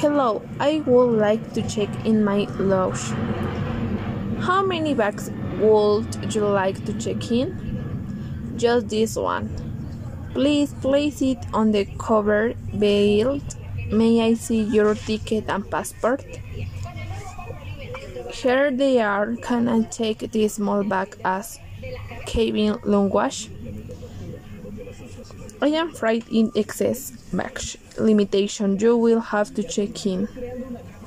Hello, I would like to check in my luggage. How many bags would you like to check in? Just this one. Please place it on the cover belt. May I see your ticket and passport? Here they are. Can I take this small bag as cabin luggage? I am afraid in excess baggage limitation. You will have to check in.